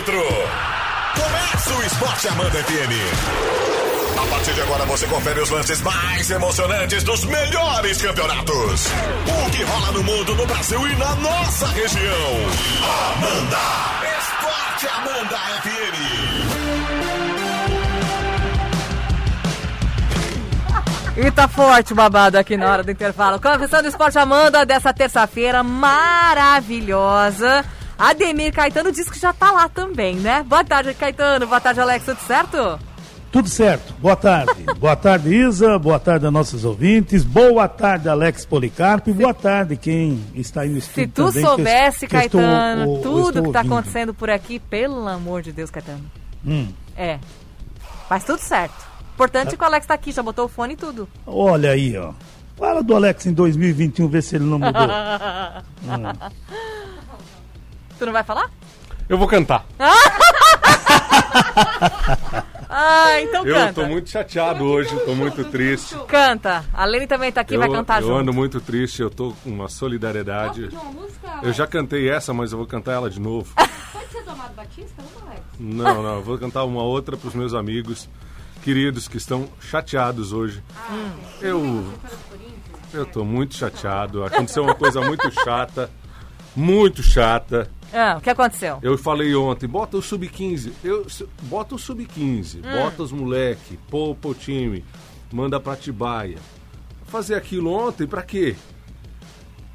árbitro. Começa o Esporte Amanda FM. A partir de agora você confere os lances mais emocionantes dos melhores campeonatos. O que rola no mundo, no Brasil e na nossa região. Amanda! Esporte Amanda FM. E tá forte o babado aqui na hora do intervalo. Confissão do Esporte Amanda dessa terça-feira maravilhosa. Ademir Caetano disse que já tá lá também, né? Boa tarde, Caetano. Boa tarde, Alex. Tudo certo? Tudo certo. Boa tarde. boa tarde, Isa. Boa tarde a nossos ouvintes. Boa tarde, Alex Policarpo. E boa tarde quem está aí no estúdio Se tu também, soubesse, que eu- que eu Caetano, estou- eu tudo que tá ouvindo. acontecendo por aqui, pelo amor de Deus, Caetano. Hum. É. Mas tudo certo. Importante que o Alex tá aqui, já botou o fone e tudo. Olha aí, ó. Fala do Alex em 2021, vê se ele não mudou. Tu não vai falar? Eu vou cantar. Ah, então Eu canta. tô muito chateado hoje, tô muito triste. Canta. A Lene também tá aqui, Eu, vai cantar eu junto. ando muito triste, eu tô com uma solidariedade. Eu já cantei essa, mas eu vou cantar ela de novo. Pode ser do Amado Batista, não, Alex? Não, não, eu vou cantar uma outra pros meus amigos queridos que estão chateados hoje. Eu eu tô muito chateado. Aconteceu uma coisa muito chata, muito chata. Ah, o que aconteceu? Eu falei ontem, bota o sub-15. Eu bota o sub-15, bota os moleque, poupa o time, manda pra Tibaia. Fazer aquilo ontem pra quê?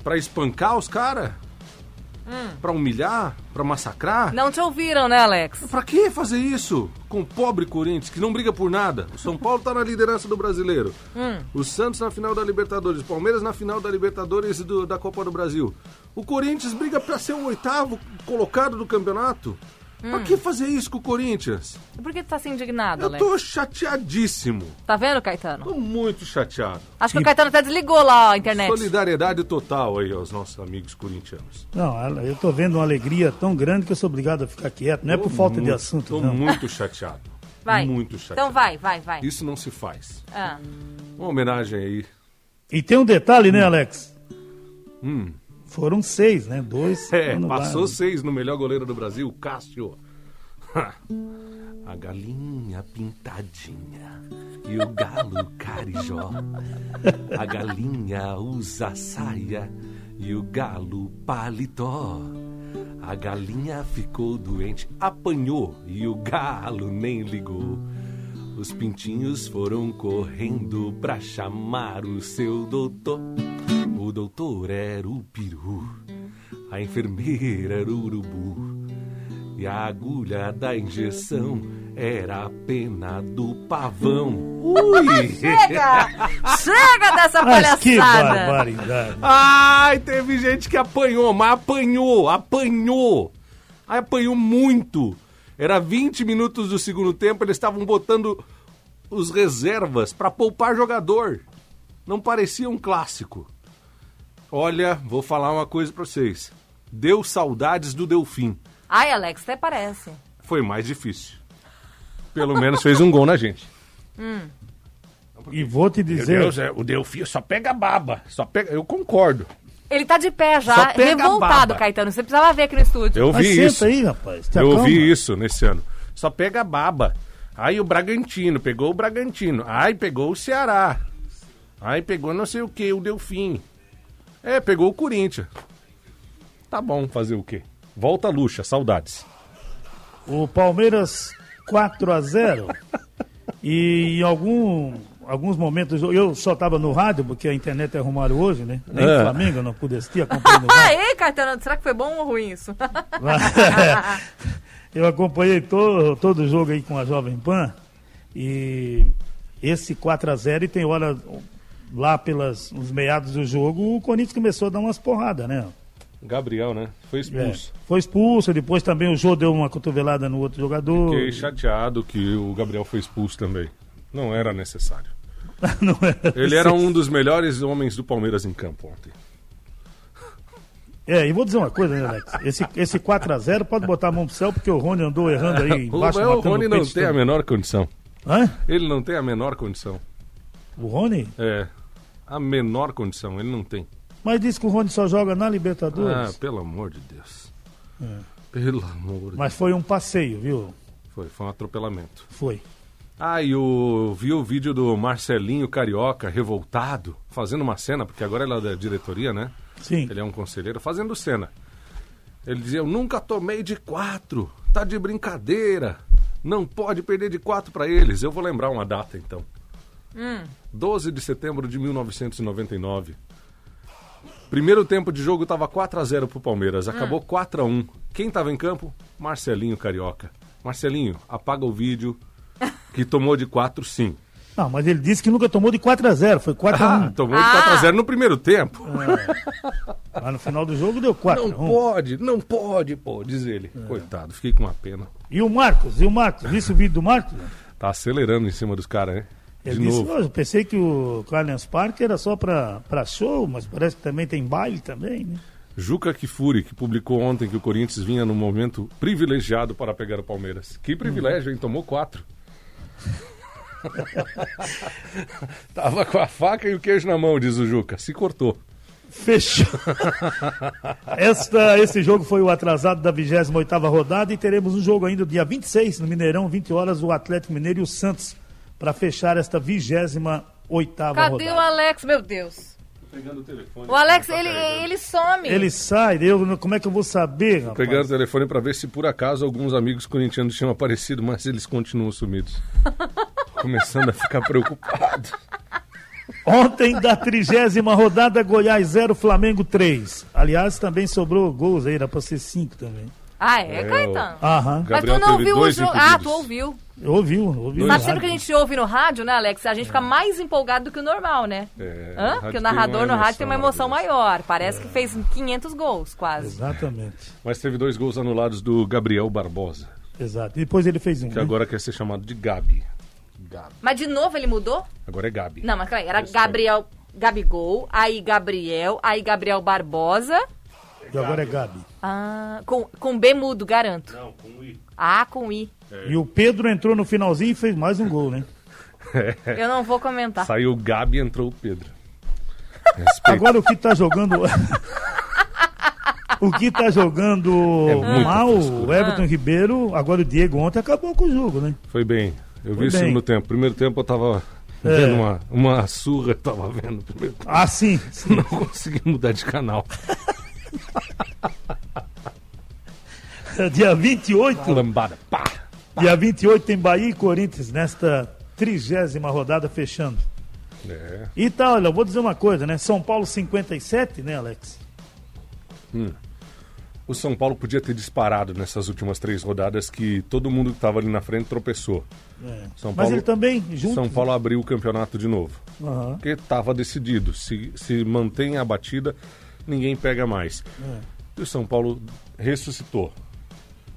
Pra espancar os caras? Pra humilhar? Pra massacrar? Não te ouviram, né, Alex? Pra que fazer isso com o pobre Corinthians, que não briga por nada? O São Paulo tá na liderança do brasileiro. O Santos na final da Libertadores. O Palmeiras na final da Libertadores e do- da Copa do Brasil. O Corinthians briga pra ser o oitavo colocado do campeonato. Pra que fazer isso com o Corinthians? Por que tu tá assim indignado, Eu Alex? tô chateadíssimo. Tá vendo, Caetano? Tô muito chateado. Acho que o Caetano até desligou lá a internet. Solidariedade total aí aos nossos amigos corintianos. Não, eu tô vendo uma alegria tão grande que eu sou obrigado a ficar quieto. Não é por falta de assunto, Tô não. muito chateado. Vai. Muito chateado. Então vai, vai, vai. Isso não se faz. Ah. Uma homenagem aí E tem um detalhe, né, Alex? Hum. Foram seis, né? Dois. É, passou seis no melhor goleiro do Brasil, Cássio. A galinha pintadinha e o galo carijó. A galinha usa saia e o galo paletó. A galinha ficou doente, apanhou e o galo nem ligou. Os pintinhos foram correndo pra chamar o seu doutor. O doutor era o peru, a enfermeira era o urubu. E a agulha da injeção era a pena do pavão. Ui! Chega! Chega dessa Mas que palhaçada! barbaridade. Ai, teve gente que apanhou, mas apanhou, apanhou. Ai, apanhou muito. Era 20 minutos do segundo tempo, eles estavam botando os reservas pra poupar jogador. Não parecia um clássico. Olha, vou falar uma coisa pra vocês. Deu saudades do Delfim. Ai, Alex, até parece. Foi mais difícil. Pelo menos fez um gol na gente. E vou te Meu dizer. Deus, é, o Delfim só pega baba. Só pega, eu concordo. Ele tá de pé já, revoltado, baba. Caetano. Você precisava ver aqui no estúdio. Eu Mas vi senta isso. aí, rapaz. Eu ouvi isso nesse ano. Só pega baba. Aí o Bragantino, pegou o Bragantino. Aí pegou o Ceará. Aí pegou não sei o que, o Delfim. É, pegou o Corinthians. Tá bom, fazer o quê? Volta Luxa, saudades. O Palmeiras 4 a 0 E em algum, alguns momentos, eu só estava no rádio, porque a internet arrumaram hoje, né? Nem É. o Flamengo eu não pude assistir, acompanhei no rádio. Aê, Caetano, será que foi bom ou ruim isso? eu acompanhei todo, todo o jogo aí com a Jovem Pan. E esse 4 a 0 e tem hora lá pelos os meados do jogo, o Corinthians começou a dar umas porradas, né? Gabriel, né? Foi É, expulso. foi expulso, depois também o Jô deu uma cotovelada no outro jogador. Fiquei chateado que o Gabriel foi expulso também. Não era necessário. Não era Ele era um dos melhores homens do Palmeiras em campo ontem. É, e vou dizer uma coisa, né, Alex? Esse, esse 4x0 pode botar a mão pro céu, porque o Rony andou errando aí O, embaixo. o matando Rony o não tem a menor condição. Hã? Ele não tem a menor condição. O Rony? É. A menor condição, ele não tem. Mas disse que o Rony só joga na Ah, Libertadores. pelo amor de Deus. Pelo amor de Mas foi um passeio, viu? Foi, foi um atropelamento. Foi. Ah, e o, vi o vídeo do Marcelinho Carioca, revoltado, fazendo uma cena, porque agora ele é da diretoria, né? Sim. Ele é um conselheiro, fazendo cena. Ele dizia, eu nunca tomei de quatro, tá de brincadeira, não pode perder de quatro para eles. Eu vou lembrar uma data, então. 12 de setembro de 1999. Primeiro tempo de jogo tava 4 a 0 pro Palmeiras, acabou 4 a 1. Quem tava em campo? Marcelinho Carioca. Marcelinho, apaga o vídeo que tomou de 4 sim. Não, mas ele disse que nunca tomou de 4 a 0 foi 4 a 1 Ah, tomou de 4 a 0 no primeiro tempo. Mas no final do jogo deu 4 Não a 1 pode, não pode, pô, diz ele. Coitado, fiquei com uma pena. E o Marcos? E o Marcos? Viste o vídeo do Marcos? Tá acelerando em cima dos caras, né? De Ele disse, novo. "Ô, eu pensei que o Allianz Parque era só pra, pra show, mas parece que também tem baile também, né? Juca Kifuri, que publicou ontem que o Corinthians vinha num momento privilegiado para pegar o Palmeiras. Que privilégio, hein? Tomou quatro. Tava com a faca e o queijo na mão, diz o Juca. Se cortou. Fechou. Esta, esse jogo foi o atrasado da 28ª rodada e teremos um jogo ainda dia 26 no Mineirão, 20 horas, o Atlético Mineiro e o Santos para fechar esta 28ª Cadê o rodada. Alex, meu Deus? Pegando o telefone. O Alex, ele, ele some. Ele sai, eu, como é que eu vou saber, rapaz? Pegando o telefone para ver se por acaso alguns amigos corintianos tinham aparecido, mas eles continuam sumidos. Começando a ficar preocupado. Ontem, da trigésima rodada, Goiás 0, Flamengo 3. Aliás, também sobrou gols aí, era pra ser 5 também. Ah, é, É, Caetano? Aham. Mas Gabriel tu não ouviu o jogo. Ah, tu ouviu. Eu ouvi, ouvi. Dois Sabe no sempre que a gente ouve no rádio, né, Alex? A gente fica mais empolgado do que o normal, né? É, Hã? Porque o narrador no rádio tem uma emoção maior. Parece que fez 500 gols, quase. Exatamente. Mas teve dois gols anulados do Gabriel Barbosa, Exato. E depois ele fez um. que né? agora quer ser chamado de Gabi. Gabi. Mas de novo ele mudou? Agora é Gabi. Não, mas peraí, era Isso, Gabriel, Gabigol, aí Gabriel, aí Gabriel Barbosa. E agora é Gabi. Ah, com, com B mudo, garanto. Não, com I. Ah, com I. E o Pedro entrou no finalzinho e fez mais um gol, né? Eu não vou comentar. Saiu o Gabi e entrou o Pedro. Respeito. Agora o que tá jogando. o que tá jogando É mal, frescura. o Everton Ribeiro, agora o Diego ontem acabou com o jogo, né? Foi bem. Eu vi Foi o bem. segundo tempo. Primeiro tempo eu tava É. vendo uma, uma surra, eu tava vendo. Primeiro tempo. Ah, sim. sim. Não consegui mudar de canal. Dia 28, Lambada. Pá! dia 28 tem Bahia e Corinthians nesta trigésima rodada fechando. É. E tá, olha, eu vou dizer uma coisa, né? São Paulo 57, né, Alex? O São Paulo podia ter disparado nessas últimas três rodadas que todo mundo que estava ali na frente tropeçou. É. São Mas Paulo- ele também, junto. São Paulo abriu o campeonato de novo. Aham. Porque estava decidido. Se, se mantém a batida, ninguém pega mais. É. E o São Paulo ressuscitou.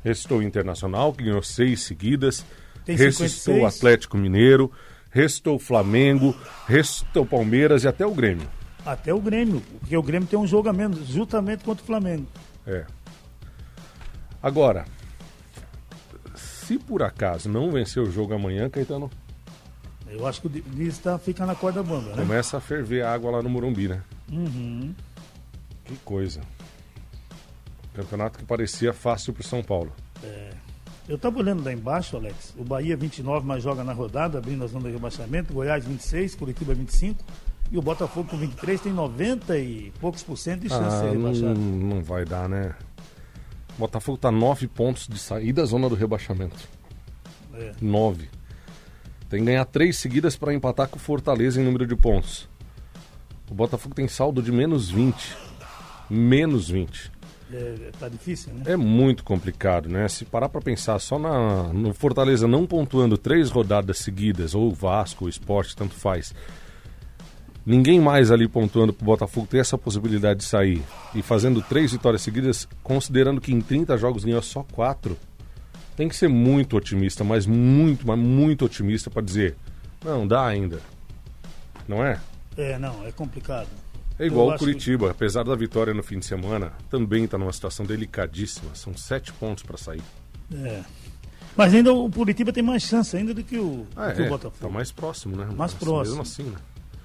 Restou o Internacional, que ganhou seis seguidas. Tem ressuscitou o 56. Atlético Mineiro. Restou o Flamengo. Restou o Palmeiras e até o Grêmio. Até o Grêmio, porque o Grêmio tem um jogo a menos, justamente contra o Flamengo. É. Agora, se por acaso não vencer o jogo amanhã, Caetano, Eu acho que o Diniz tá, fica na corda bamba, né? começa a ferver a água lá no Morumbi, né? Uhum. Que coisa. Campeonato que parecia fácil pro São Paulo. Eu tava olhando lá embaixo, Alex. O Bahia 29, mas joga na rodada, abrindo a zona de rebaixamento. Goiás 26, Curitiba 25. E o Botafogo com 23 tem 90 e poucos por cento de chance de Ah, ser não, rebaixado. não vai dar, né? O Botafogo tá nove pontos de sair da zona do rebaixamento. É. Nove. Tem que ganhar três seguidas para empatar com o Fortaleza em número de pontos. O Botafogo tem saldo de menos 20. Menos 20. É, tá difícil, né? É muito complicado, né? Se parar para pensar só na, no Fortaleza não pontuando três rodadas seguidas, ou o Vasco, o Esporte, tanto faz. Ninguém mais ali pontuando pro Botafogo ter essa possibilidade de sair. E fazendo três vitórias seguidas, considerando que em 30 jogos ganhou só quatro. Tem que ser muito otimista, mas muito, mas muito otimista para dizer: não, dá ainda. Não é? É, não, é complicado. É igual o Curitiba, apesar da vitória no fim de semana, também está numa situação delicadíssima. São sete pontos para sair. É. Mas ainda o Curitiba tem mais chance ainda do que o, Ah, do que o é, Botafogo. tá mais próximo, né? Mais Mas próximo. Mesmo assim, né?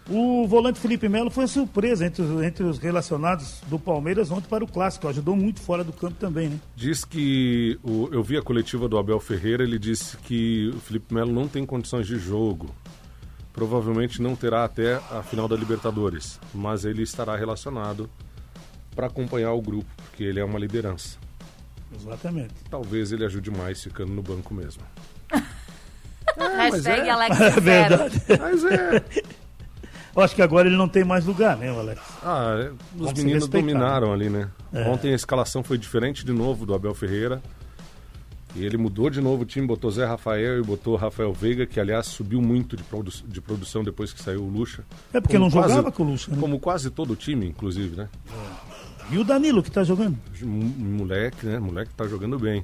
O volante Felipe Melo foi surpresa entre os, entre os relacionados do Palmeiras ontem para o Clássico. Ajudou muito fora do campo também, né? Diz que. O, eu vi a coletiva do Abel Ferreira, ele disse que o Felipe Melo não tem condições de jogo. Provavelmente não terá até a final da Libertadores, mas ele estará relacionado para acompanhar o grupo, porque ele é uma liderança. Exatamente. Talvez ele ajude mais ficando no banco mesmo. Hashtag é. Alex É verdade. Mas é. Eu acho que agora ele não tem mais lugar, né, Alex? Ah, é, os Vamos meninos dominaram ali, né? É. Ontem a escalação foi diferente de novo do Abel Ferreira. E ele mudou de novo o time, botou Zé Rafael e botou Rafael Veiga, que aliás subiu muito de, produ de produção depois que saiu o Lucha. É porque Como não quase- jogava com o Lucha, né? Como quase todo o time, inclusive, né? E o Danilo que tá jogando? Moleque, né? Moleque tá jogando bem.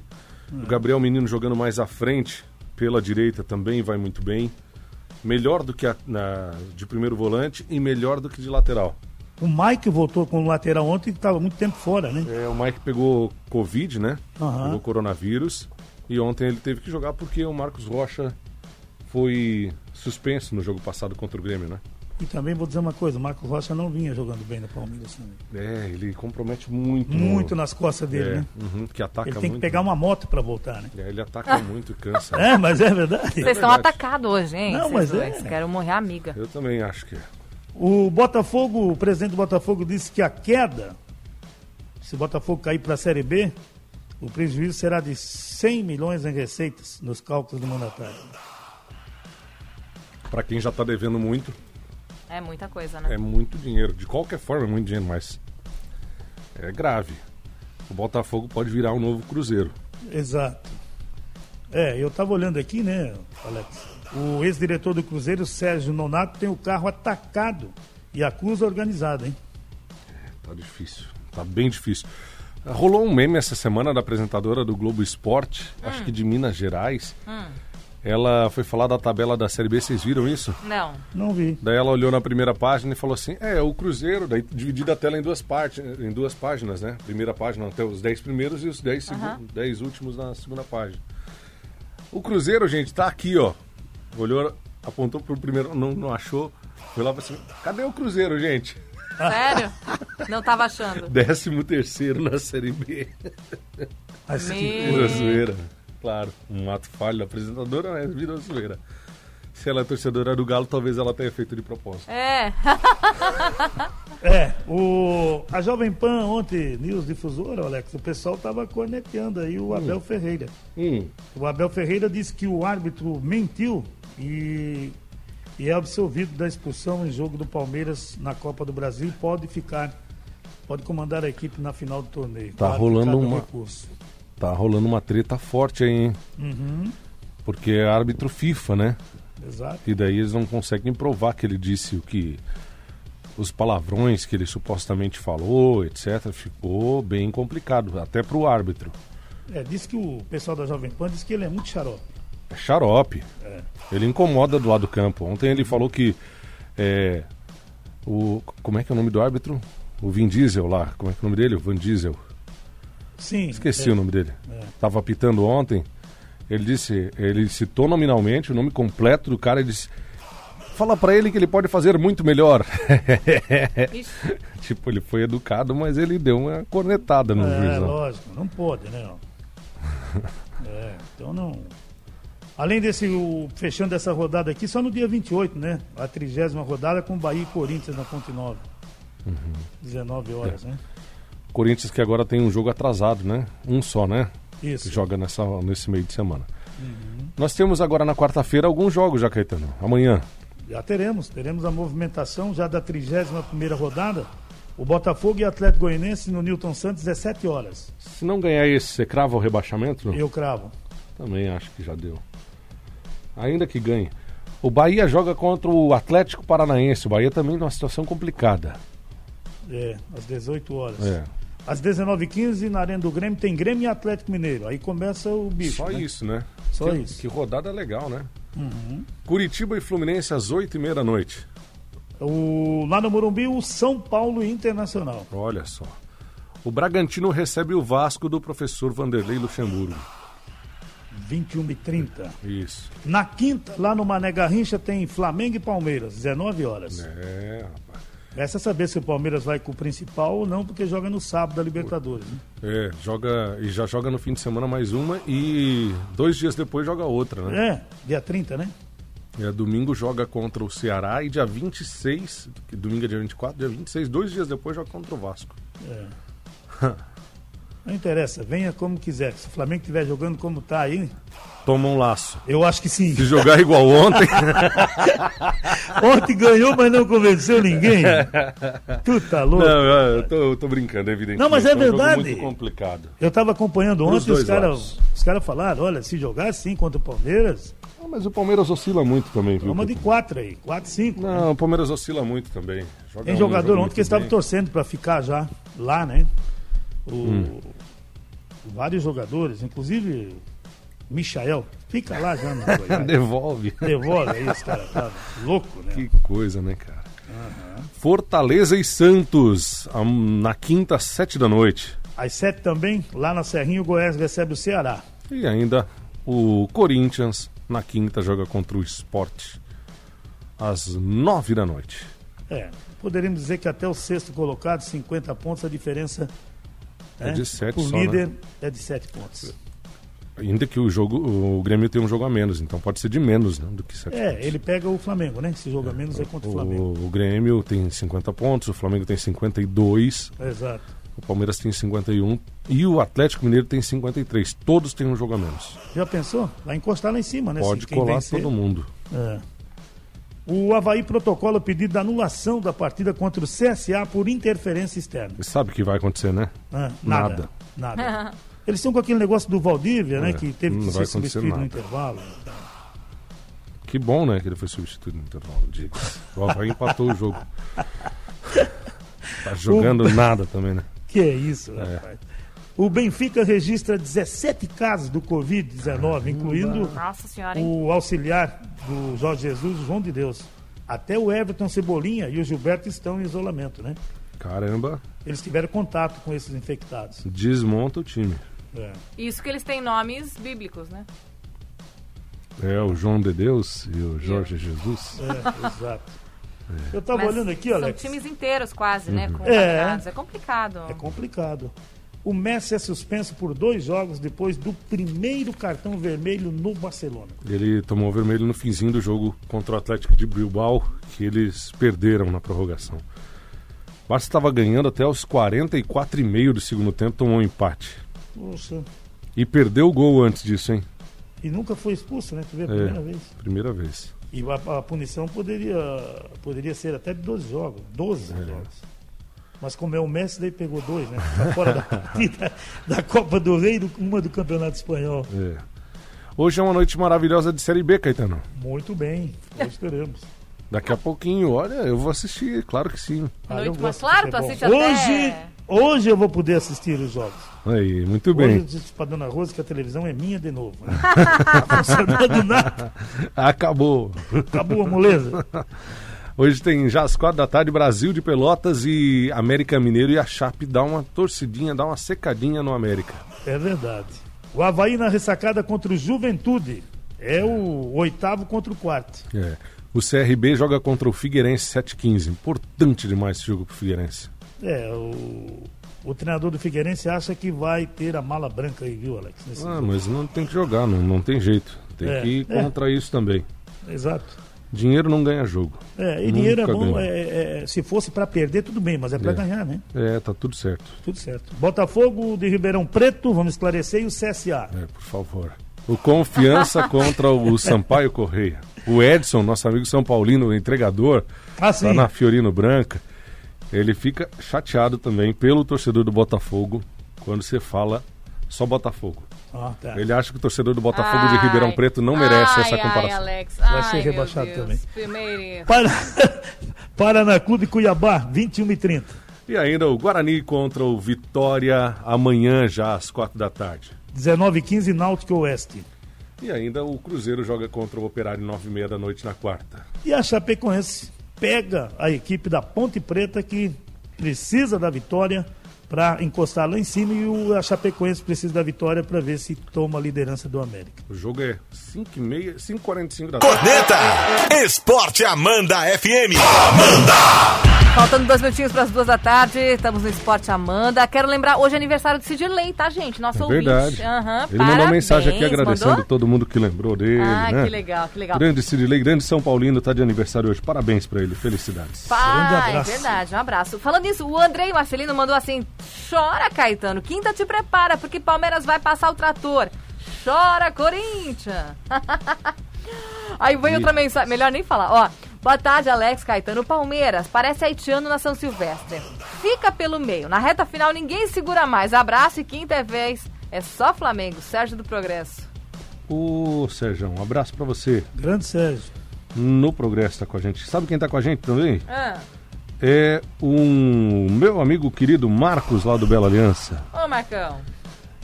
O Gabriel Menino jogando mais à frente, pela direita também vai muito bem. Melhor do que a, na- de primeiro volante e melhor do que de lateral. O Mike voltou com o lateral ontem e estava muito tempo fora, né? É, o Mike pegou Covid, né? Aham. Pegou coronavírus. E ontem ele teve que jogar porque o Marcos Rocha foi suspenso no jogo passado contra o Grêmio, né? E também vou dizer uma coisa, o Marcos Rocha não vinha jogando bem no Palmeiras também. É, ele compromete muito. Muito no... nas costas dele, é, né? uhum, que ataca Ele tem que muito. pegar uma moto para voltar, né? É, ele ataca muito e cansa. É, mas é verdade. Vocês estão verdade. atacados hoje, hein? Não, vocês mas é. dois. Quero morrer amiga. Eu também acho que é. O Botafogo, o presidente do Botafogo disse que a queda, se o Botafogo cair para a Série B, o prejuízo será de 100 milhões em receitas nos cálculos do mandatário. Pra quem já tá devendo muito, É muita coisa, né? é muito dinheiro. De qualquer forma, é muito dinheiro, mas é grave. O Botafogo pode virar um novo Cruzeiro. Exato. É, eu estava olhando aqui, né, Alex? O ex-diretor do Cruzeiro, Sérgio Nonato, tem o carro atacado e acusa organizada, hein? Tá difícil. Tá bem difícil. Rolou um meme essa semana da apresentadora do Globo Esporte, acho que de Minas Gerais. Ela foi falar da tabela da Série B, vocês viram isso? Não. Não vi. Daí ela olhou na primeira página e falou assim: É, o Cruzeiro, daí dividida a tela em duas partes, em duas páginas, né? Primeira página até os 10 primeiros e os 10, segu- 10 últimos na segunda página. O Cruzeiro, gente, tá aqui, ó. Olhou, apontou pro primeiro, não, não achou. Foi lá pra cima. Cadê o Cruzeiro, gente? Sério? Não tava achando. Décimo terceiro na Série B. Mas que- Vira zoeira. Claro, um ato falho da apresentadora, mas vira zoeira. Se ela é torcedora do Galo, talvez ela tenha feito de propósito. É. É, o, a Jovem Pan ontem, News Difusora, Alex, o pessoal estava corneteando aí o Abel Ferreira. Hum, O Abel Ferreira disse que o árbitro mentiu e, e é absolvido da expulsão em jogo do Palmeiras na Copa do Brasil e pode ficar, pode comandar a equipe na final do torneio. Tá Claro, rolando uma- recurso. tá rolando uma treta forte aí, hein? Uhum, Porque é árbitro FIFA, né? exato. E daí eles não conseguem provar que ele disse o que. Os palavrões que ele supostamente falou, etc. Ficou bem complicado, até pro árbitro. É, disse que o pessoal da Jovem Pan disse que ele é muito xarope. É xarope. É. Ele incomoda do lado do campo. Ontem ele falou que. É, o, como é que é o nome do árbitro? O Vin Diesel lá. Como é que é o nome dele? O Van Diesel. Sim. Esqueci é, o nome dele. É. Tava apitando ontem. Ele disse, ele citou nominalmente o nome completo do cara e disse: Fala pra ele que ele pode fazer muito melhor. Tipo, ele foi educado, mas ele deu uma cornetada no É, juizão. lógico, não pode, né? é, então não. Além desse, o, fechando essa rodada aqui, só no dia 28, né? A trigésima rodada com Bahia e Corinthians na Ponte Nova. Uhum. 19 horas, né? Corinthians que agora tem um jogo atrasado, né? Um só, né? Que Isso. joga nessa, nesse meio de semana. Uhum. Nós temos agora na quarta-feira alguns jogos já, Caetano. Amanhã. Já teremos, teremos a movimentação já da 31 primeira rodada. O Botafogo e Atlético Goianense no Newton Santos, 17 horas. Se não ganhar esse, você crava o rebaixamento? Eu cravo. Também acho que já deu. Ainda que ganhe. O Bahia joga contra o Atlético Paranaense. O Bahia também numa situação complicada. É, às 18 horas. É. Às 19h15, na Arena do Grêmio, tem Grêmio e Atlético Mineiro. Aí começa o bicho. Só né? isso, né? Só que, isso. Que rodada legal, né? Uhum. Curitiba e Fluminense às 8h30 da noite. O, lá no Morumbi, o São Paulo Internacional. Olha só. O Bragantino recebe o Vasco do professor Vanderlei Luxemburgo. 21 e 30 Isso. Na quinta, lá no Mané Garrincha, tem Flamengo e Palmeiras, 19 horas. É, rapaz. Resta saber se o Palmeiras vai com o principal ou não, porque joga no sábado da Libertadores. Né? É, joga. E já joga no fim de semana mais uma e dois dias depois joga outra, né? É, dia 30, né? É, domingo joga contra o Ceará e dia 26, que domingo é dia 24, dia 26, dois dias depois joga contra o Vasco. É. Não interessa, venha como quiser. Se o Flamengo estiver jogando como tá aí, Toma um laço. eu acho que sim. Se jogar igual ontem, Ontem ganhou, mas não convenceu ninguém. Tu tá louco? não, eu tô, eu tô brincando, é evidente. Não, mas é um jogo verdade. muito complicado. Eu estava acompanhando ontem, os caras os cara falaram, olha, se jogar assim contra o Palmeiras, Ah, mas o Palmeiras oscila muito também, viu? vamos de quatro aí, quatro, cinco. né? Não, o Palmeiras oscila muito também. Joga Tem um, jogador joga ontem que estava torcendo para ficar já lá, né? O- Hum. Vários jogadores, inclusive Michael, fica lá já no Goiás. Devolve. Devolve aí, os caras tá louco, né? Que coisa, né, cara? Fortaleza e Santos, na quinta, sete da noite. Às sete também, lá na Serrinha, o Goiás recebe o Ceará. E ainda o Corinthians, na quinta, joga contra o Sport, às nove da noite. É, poderíamos dizer que até o sexto colocado, 50 pontos, a diferença É né, de sete o só, né? líder é de sete pontos. Ainda que o jogo, o Grêmio tem um jogo a menos, então pode ser de menos né, do que sete É, pontos. ele pega o Flamengo, né? Esse jogo a menos é contra o Flamengo. O, o Grêmio tem 50 pontos, o Flamengo tem 52, Exato. o Palmeiras tem 51 e o Atlético Mineiro tem 53. Todos têm um jogo a menos. Já pensou? Vai encostar lá em cima, né? Pode Se colar vencer. todo mundo. É. O Havaí protocola o pedido da anulação da partida contra o CSA por interferência externa. Você sabe o que vai acontecer, né? Ah, nada. Nada. Eles estão com aquele negócio do Valdívia, né? É, Que teve que ser substituído no nada. intervalo. Que bom, né, que ele foi substituído no intervalo. O Havaí empatou o jogo. Tá jogando nada também, né? Que é isso, É. rapaz. O Benfica registra 17 casos do Covid-19, incluindo Nossa senhora, o auxiliar do Jorge Jesus, o João de Deus. Até o Everton Cebolinha e o Gilberto estão em isolamento, né? Caramba, Eles tiveram contato com esses infectados. desmonta o time. É. Isso que eles têm nomes bíblicos, né? É, o João de Deus e o Jorge Jesus. É, exato. Eu estava Mas olhando aqui, São Alex. times inteiros quase, né? Uhum. Com É. É complicado. É complicado. O Messi é suspenso por dois jogos depois do primeiro cartão vermelho no Barcelona. Ele tomou vermelho no finzinho do jogo contra o Atlético de Bilbao, que eles perderam na prorrogação. O Barça estava ganhando até os 44,5 do segundo tempo, tomou um empate. Poxa. E perdeu o gol antes disso, hein? E nunca foi expulso, né? Tu vê a É. primeira vez. Primeira vez. E a, a punição poderia, poderia ser até de 12 jogos. 12 É. jogos. Mas como é o Messi, daí pegou dois, né? Tá fora da partida da Copa do Rei e uma do Campeonato Espanhol. É. Hoje é uma noite maravilhosa de Série B, Caetano. Muito bem, hoje teremos. Daqui a pouquinho, olha, eu vou assistir, claro que sim. Ah, Noite, mas claro, tu assiste até- hoje, hoje eu vou poder assistir os jogos. Aí, muito Hoje bem. eu disse pra Dona Rosa que a televisão é minha de novo. Né? Tá funcionando nada. Acabou. Acabou a moleza. Hoje tem já às quatro da tarde, Brasil de Pelotas e América Mineiro e a Chape dá uma torcidinha, dá uma secadinha no América. É verdade. O Havaí na ressacada contra o Juventude. É o oitavo contra o quarto. É. O CRB joga contra o Figueirense 7-15. Importante demais esse jogo pro Figueirense. É, o, o treinador do Figueirense acha que vai ter a mala branca aí, viu, Alex? Ah, jogo. mas não tem que jogar, não, não tem jeito. Tem É, que ir é. contra isso também. Exato. Dinheiro não ganha jogo. É, e dinheiro é bom. ganhou. é- é- se fosse para perder, tudo bem, mas é para É. ganhar, né? É, tá tudo certo. Tudo certo. Botafogo de Ribeirão Preto, vamos esclarecer, e o CSA. É, por favor. O Confiança contra o Sampaio Correia. O Edson, nosso amigo São Paulino, o entregador, Ah, tá na Fiorino Branca. Ele fica chateado também pelo torcedor do Botafogo quando você fala só Botafogo. Ah, tá. Ele acha que o torcedor do Botafogo de Ai. Ribeirão Preto não merece Ai, essa ai, comparação. Alex. Vai ser Ai, rebaixado Deus. também. Para... Paraná Clube Cuiabá, 21 e 30. E ainda o Guarani contra o Vitória amanhã já às quatro da tarde. 19 e 15, Náutico Oeste. E ainda o Cruzeiro joga contra o Operário nove e meia da noite na quarta. E a Chapecoense pega a equipe da Ponte Preta que precisa da vitória para encostar lá em cima e o a Chapecoense precisa da vitória para ver se toma a liderança do América. O jogo é 5 e meia, 5h45 da tarde. Corneta! Esporte Amanda FM. Faltando dois minutinhos para as duas da tarde, estamos no Esporte Amanda. Quero lembrar, hoje é aniversário do Sidley, tá, gente? Nosso É ouvinte. verdade. Aham, Ele mandou uma mensagem aqui agradecendo Mandou? todo mundo que lembrou dele, Ah, né? que legal, que legal. Grande Sidney, grande São Paulino, tá de aniversário hoje. Parabéns pra ele, felicidades. Grande é verdade, um abraço. Falando nisso, o Andrei Marcelino mandou assim: chora, Caetano, quinta te prepara, porque Palmeiras vai passar o trator. Chora, Corinthians. Aí veio outra mensagem, melhor nem falar. Ó, boa tarde, Alex Caetano. Palmeiras, parece haitiano na São Silvestre. Fica pelo meio. Na reta final ninguém segura mais. Abraço e quinta é vez. É só Flamengo, Sérgio do Progresso. Ô, Sérgio, um abraço pra você. Grande Sérgio. No Progresso tá com a gente. Sabe quem tá com a gente também? Ah, É um meu amigo querido Marcos, lá do Bela Aliança. ô, Marcão.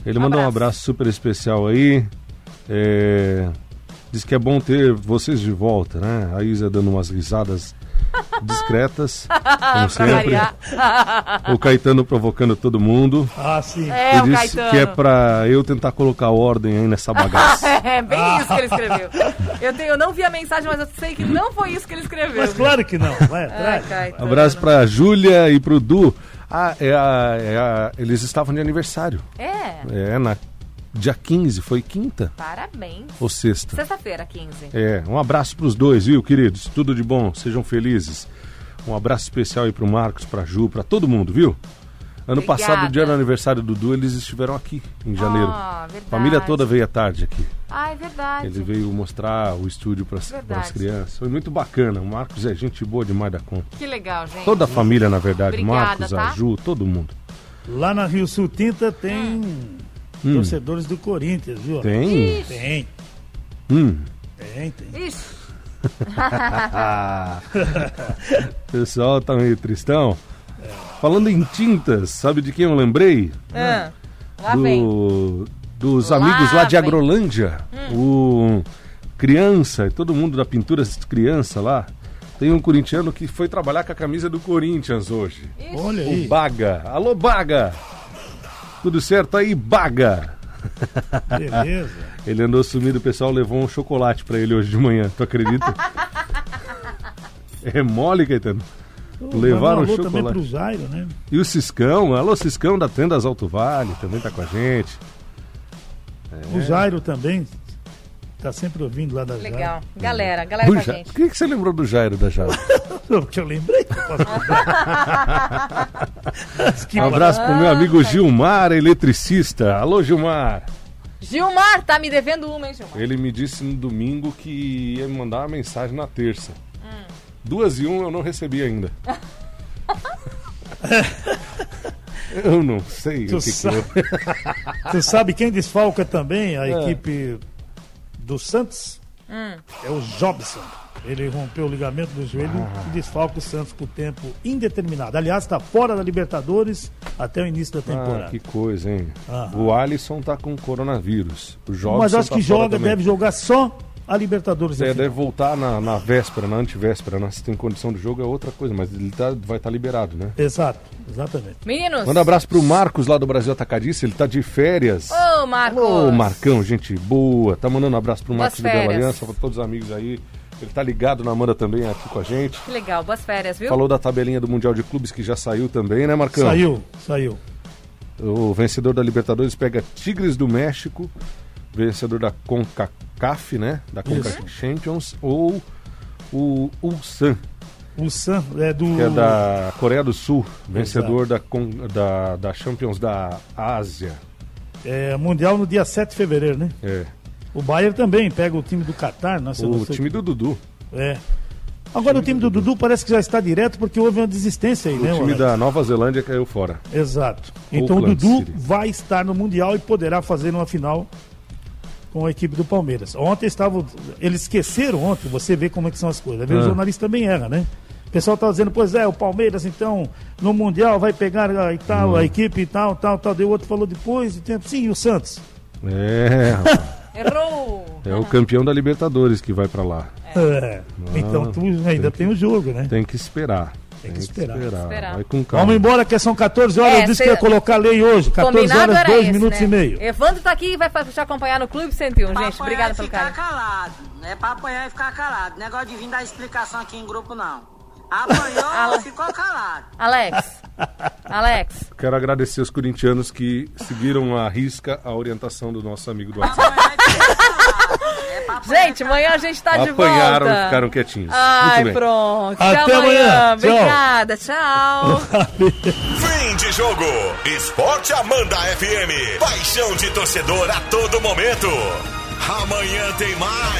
Ele Um mandou um abraço. abraço super especial aí. É, Diz que é bom ter vocês de volta, né? A Isa dando umas risadas discretas, como sempre. O Caetano provocando todo mundo. Ah, sim. É, Ele o disse Caetano. que é pra eu tentar colocar ordem aí nessa bagaça. É bem isso que ele escreveu. Eu, tenho, eu não vi a mensagem, mas eu sei que não foi isso que ele escreveu. Mas claro que não. Vai Ai, atrás. Caetano. Abraço pra Júlia e pro Du. Ah, é a, é a- eles estavam de aniversário. É, É, na dia 15, foi quinta parabéns. ou sexta? Sexta-feira, 15. É, um abraço pros dois, viu, queridos? Tudo de bom, sejam felizes. Um abraço especial aí pro Marcos, pra Ju, pra todo mundo, viu? Ano Obrigada. passado, dia do aniversário do Du, eles estiveram aqui em janeiro. Ah, verdade. A família toda veio à tarde aqui. Ah, é verdade. Ele veio mostrar o estúdio para as crianças. Foi muito bacana. O Marcos é gente boa demais da conta. Que legal, gente. Toda a família, na verdade. Obrigada, Marcos, tá? a Ju, todo mundo. Lá na Rio Sul Tinta tem torcedores do Corinthians, viu? Hum. Tem? Tem, Hum. tem, tem. Ixi, O pessoal tá meio tristão. Falando em tintas, sabe de quem eu lembrei? ah, lá vem. Do, dos Lá amigos lá de vem. Hum. Agrolândia. O criança, todo mundo da pinturas criança lá. Tem um corintiano que foi trabalhar com a camisa do Corinthians hoje. Olha O aí. Baga. Alô, Baga! Tudo certo aí, Baga? Beleza. Ele andou sumido, o pessoal levou um chocolate pra ele hoje de manhã, tu acredita? é mole, Caetano. Levaram um chocolate. pro Jairo, né? E o Ciscão, alô Ciscão da Tendas Alto Vale, também tá com a gente. O Jairo também tá sempre ouvindo lá da Legal. Galera, galera O com a gente. Por que, que você lembrou do Jairo da Jairo? Jairo. Porque eu lembrei. que Um abraço pro meu amigo Gilmar, eletricista. Alô, Gilmar. Gilmar, tá me devendo uma, hein, Gilmar? Ele me disse no domingo que ia me mandar uma mensagem na terça. Duas e um eu não recebi ainda. eu não sei Tu o que, que sabe- eu... Você sabe quem desfalca também a É. equipe do Santos? É o Jobson. Ele rompeu o ligamento do joelho e desfalca o Santos por tempo indeterminado. Aliás, está fora da Libertadores até o início da Ah, temporada. que coisa, hein? O Alisson tá com coronavírus. O Jobson Mas acho tá que joga, também. deve jogar só a Libertadores. É, deve voltar na, na véspera, na antivéspera, né? Se tem condição de jogo é outra coisa, mas ele tá- vai estar liberado, né? Exato, exatamente. Meninos. Manda um abraço pro Marcos lá do Brasil Atacadista, ele tá de férias. Ô, Marcos. Ô, Marcão, gente boa. Tá mandando um abraço pro Marcos do Bela. Aliança, pra todos os amigos aí. Ele tá ligado na Amanda também aqui com a gente. Que legal, boas férias, viu? Falou da tabelinha do Mundial de Clubes que já saiu também, né, Marcão? Saiu, saiu. O vencedor da Libertadores pega Tigres do México, vencedor da CONCACAF, né? Da CONCACAF Champions, ou o Ulsan, O Sam é do. que é da Coreia do Sul, vencedor da, da, da Champions da Ásia. é, Mundial no dia 7 de fevereiro, né? É. O Bayern também pega o time do Catar. Nossa, O time do Dudu. É. Agora o time do Dudu parece que já está direto porque houve uma desistência aí, O né? time Alex? da Nova Zelândia caiu fora. Exato. Então o Auckland Dudu City. vai estar no Mundial e poderá fazer uma final com a equipe do Palmeiras. Ontem estavam. Eles esqueceram ontem, você vê como é que são as coisas. Ah. O jornalista também erra, né? O pessoal estava dizendo, pois é, o Palmeiras, então, no Mundial vai pegar a, e tal, Hum. a equipe e tal, tal, tal. Daí o outro falou depois de tempo. Sim, e o Santos. É. Errou. é o campeão da Libertadores que vai pra lá. É. Então tu ainda tem o jogo, né? Tem que esperar. Tem que esperar. Esperar. Vai com calma. Vamos embora que são 14 horas. É, Eu disse cê- que ia colocar a lei hoje. 14 Combinado horas, era 2 esse, minutos né? e meio. Evandro tá aqui e vai te acompanhar no Clube 101, Pra gente. apanhar Obrigada pelo ficar carinho. calado. Não é pra apanhar e ficar calado. Negócio de vir dar explicação aqui em grupo, não. Apanhou, ficou calado. Alex. Alex. Quero agradecer os corintianos que seguiram à risca a orientação do nosso amigo do WhatsApp. É Gente, amanhã a gente tá de volta. Apanharam e ficaram quietinhos. Ai, Muito bem. pronto. Até Até amanhã. amanhã. Tchau. Obrigada. Tchau. Fim de jogo. Esporte Amanda FM. Paixão de torcedor a todo momento. Amanhã tem mais.